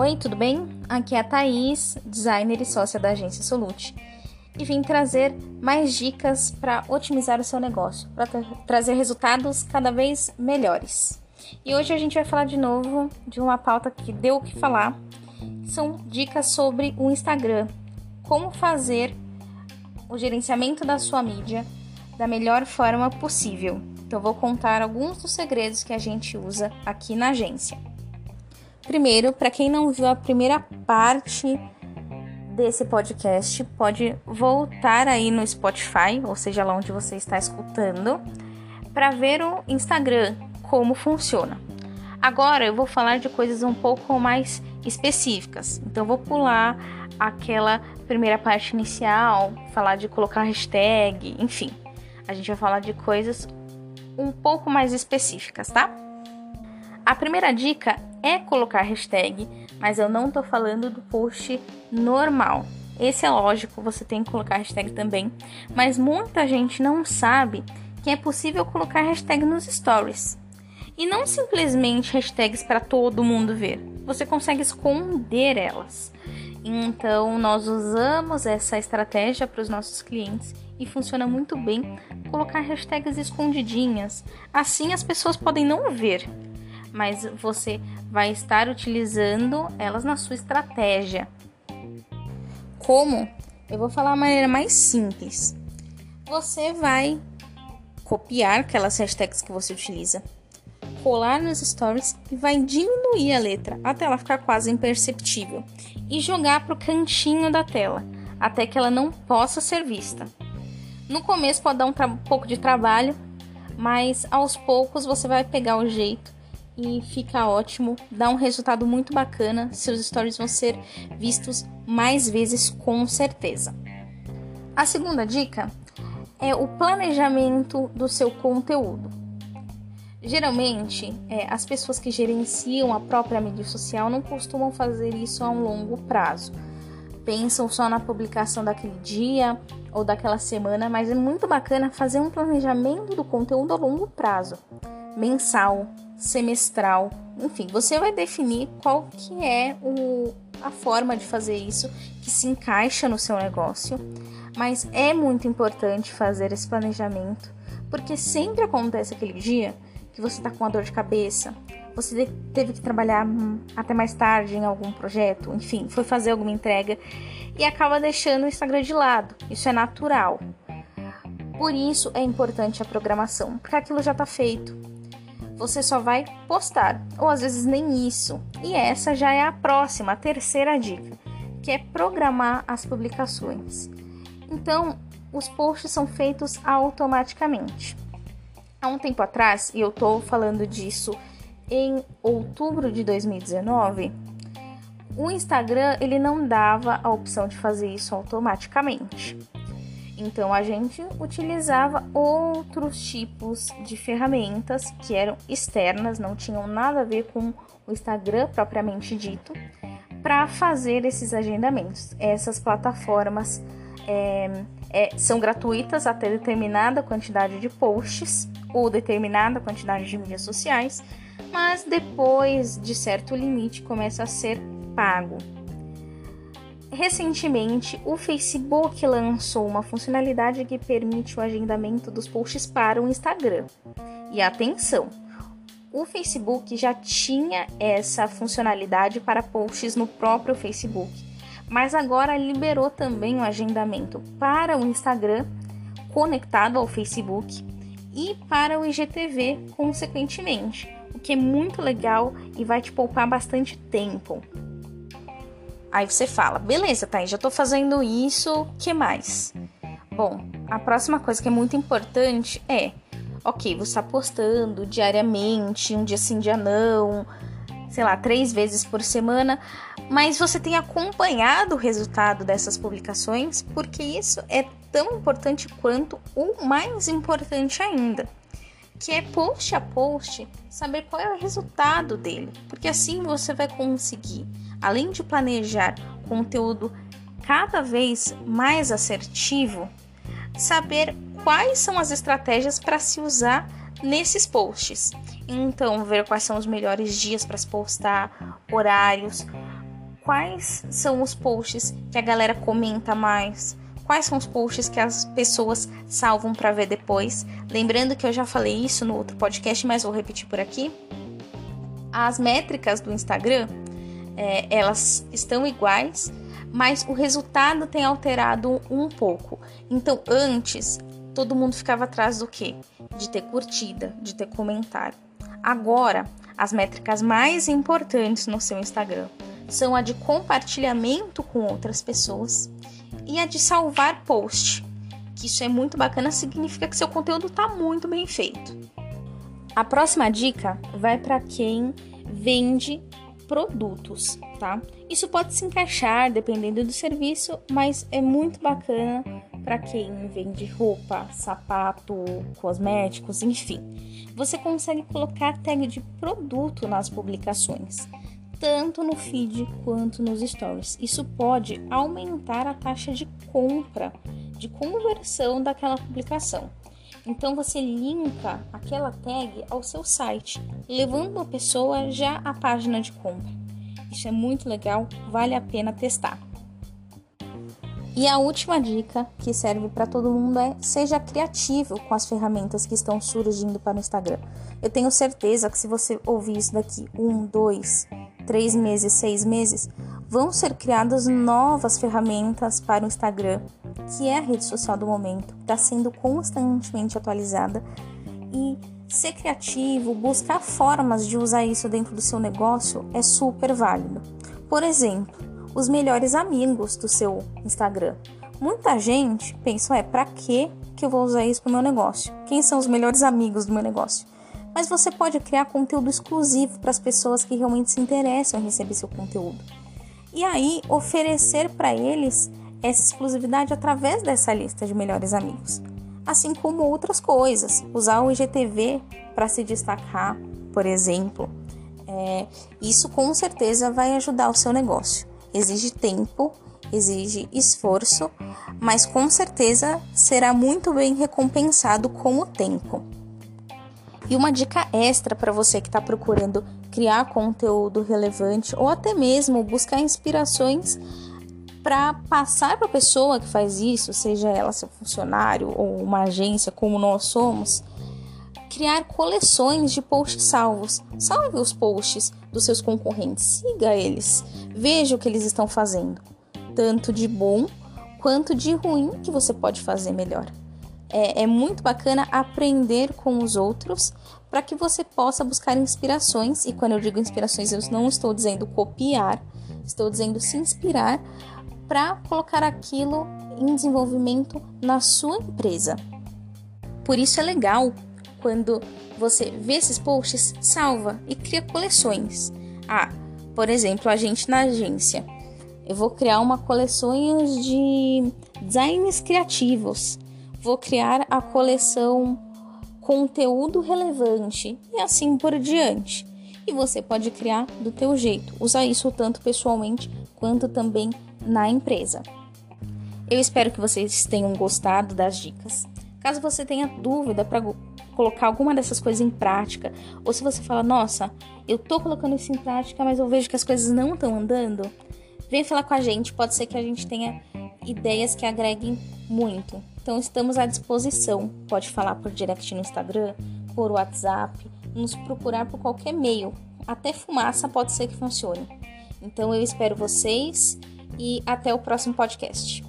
Oi, tudo bem? Aqui é a Thaís, designer e sócia da agência Solute, e vim trazer mais dicas para otimizar o seu negócio, para tra trazer resultados cada vez melhores. E hoje a gente vai falar de novo de uma pauta que deu o que falar. São dicas sobre o Instagram, como fazer o gerenciamento da sua mídia da melhor forma possível. Então, vou contar alguns dos segredos que a gente usa aqui na agência. Primeiro, para quem não viu a primeira parte desse podcast, pode voltar aí no Spotify, ou seja, lá onde você está escutando, para ver o Instagram, como funciona. Agora eu vou falar de coisas um pouco mais específicas. Então vou pular aquela primeira parte inicial, falar de colocar hashtag, enfim. A gente vai falar de coisas um pouco mais específicas, tá? A primeira dica é colocar hashtag, mas eu não tô falando do post normal. Esse é lógico, você tem que colocar hashtag também, mas muita gente não sabe que é possível colocar hashtag nos stories. E não simplesmente hashtags para todo mundo ver. Você consegue esconder elas. Então, nós usamos essa estratégia para os nossos clientes e funciona muito bem colocar hashtags escondidinhas. Assim as pessoas podem não ver, mas você vai estar utilizando elas na sua estratégia. Como? Eu vou falar a maneira mais simples. Você vai copiar aquelas hashtags que você utiliza, colar nos stories e vai diminuir a letra até ela ficar quase imperceptível e jogar para o cantinho da tela até que ela não possa ser vista. No começo pode dar um pouco de trabalho, mas aos poucos você vai pegar o jeito e fica ótimo, dá um resultado muito bacana. Seus stories vão ser vistos mais vezes com certeza. A segunda dica é o planejamento do seu conteúdo. Geralmente, é, as pessoas que gerenciam a própria mídia social não costumam fazer isso a um longo prazo. Pensam só na publicação daquele dia ou daquela semana, mas é muito bacana fazer um planejamento do conteúdo a longo prazo, mensal, semestral, enfim, você vai definir qual que é o, a forma de fazer isso que se encaixa no seu negócio, mas é muito importante fazer esse planejamento, porque sempre acontece aquele dia que você está com uma dor de cabeça, você teve que trabalhar até mais tarde em algum projeto, enfim, foi fazer alguma entrega e acaba deixando o Instagram de lado. Isso é natural. Por isso é importante a programação, porque aquilo já está feito você só vai postar, ou às vezes nem isso. E essa já é a próxima, a terceira dica, que é programar as publicações. Então, os posts são feitos automaticamente. Há um tempo atrás, e eu tô falando disso em outubro de 2019, o Instagram ele não dava a opção de fazer isso automaticamente. Então a gente utilizava outros tipos de ferramentas que eram externas, não tinham nada a ver com o Instagram propriamente dito, para fazer esses agendamentos. Essas plataformas é, é, são gratuitas até determinada quantidade de posts ou determinada quantidade de mídias sociais, mas depois de certo limite começa a ser pago. Recentemente, o Facebook lançou uma funcionalidade que permite o agendamento dos posts para o Instagram. E atenção, o Facebook já tinha essa funcionalidade para posts no próprio Facebook, mas agora liberou também o agendamento para o Instagram conectado ao Facebook e para o IGTV, consequentemente, o que é muito legal e vai te poupar bastante tempo. Aí você fala, beleza, tá, já tô fazendo isso, que mais? Bom, a próxima coisa que é muito importante é, ok, você está postando diariamente, um dia sim, dia não, sei lá, três vezes por semana, mas você tem acompanhado o resultado dessas publicações, porque isso é tão importante quanto o mais importante ainda, que é post a post saber qual é o resultado dele, porque assim você vai conseguir além de planejar conteúdo cada vez mais assertivo, saber quais são as estratégias para se usar nesses posts. Então, ver quais são os melhores dias para se postar, horários, quais são os posts que a galera comenta mais, quais são os posts que as pessoas salvam para ver depois. Lembrando que eu já falei isso no outro podcast, mas vou repetir por aqui. As métricas do Instagram, é, elas estão iguais, mas o resultado tem alterado um pouco. Então, antes, todo mundo ficava atrás do quê? De ter curtida, de ter comentário. Agora, as métricas mais importantes no seu Instagram são a de compartilhamento com outras pessoas e a de salvar post. Que isso é muito bacana, significa que seu conteúdo está muito bem feito. A próxima dica vai para quem vende produtos, tá? Isso pode se encaixar dependendo do serviço, mas é muito bacana para quem vende roupa, sapato, cosméticos, enfim. Você consegue colocar tag de produto nas publicações tanto no feed quanto nos stories. Isso pode aumentar a taxa de compra, de conversão daquela publicação. Então você linka aquela tag ao seu site, levando a pessoa já à página de compra. Isso é muito legal, vale a pena testar. E a última dica que serve para todo mundo é seja criativo com as ferramentas que estão surgindo para o Instagram. Eu tenho certeza que se você ouvir isso daqui um, dois, três meses, seis meses, vão ser criadas novas ferramentas para o Instagram, que é a rede social do momento, está sendo constantemente atualizada e ser criativo, buscar formas de usar isso dentro do seu negócio é super válido. Por exemplo, os melhores amigos do seu Instagram. Muita gente pensa, é para que que eu vou usar isso para o meu negócio? Quem são os melhores amigos do meu negócio? mas você pode criar conteúdo exclusivo para as pessoas que realmente se interessam em receber seu conteúdo. E aí oferecer para eles essa exclusividade através dessa lista de melhores amigos. Assim como outras coisas, usar o IGTV para se destacar, por exemplo. É, isso com certeza vai ajudar o seu negócio. Exige tempo, exige esforço, mas com certeza será muito bem recompensado com o tempo. E uma dica extra para você que está procurando criar conteúdo relevante ou até mesmo buscar inspirações para passar para a pessoa que faz isso, seja ela seu funcionário ou uma agência como nós somos, criar coleções de posts salvos. Salve os posts dos seus concorrentes, siga eles, veja o que eles estão fazendo, tanto de bom quanto de ruim que você pode fazer melhor. É, é muito bacana aprender com os outros para que você possa buscar inspirações. E quando eu digo inspirações, eu não estou dizendo copiar, estou dizendo se inspirar para colocar aquilo em desenvolvimento na sua empresa. Por isso é legal quando você vê esses posts, salva e cria coleções. Ah, por exemplo, a gente na agência. Eu vou criar uma coleção de designs criativos vou criar a coleção conteúdo relevante e assim por diante. E você pode criar do teu jeito, usar isso tanto pessoalmente quanto também na empresa. Eu espero que vocês tenham gostado das dicas. Caso você tenha dúvida para colocar alguma dessas coisas em prática, ou se você fala, nossa, eu tô colocando isso em prática, mas eu vejo que as coisas não estão andando, vem falar com a gente, pode ser que a gente tenha ideias que agreguem muito. Então estamos à disposição. Pode falar por direct no Instagram, por WhatsApp, nos procurar por qualquer meio. Até fumaça pode ser que funcione. Então eu espero vocês e até o próximo podcast.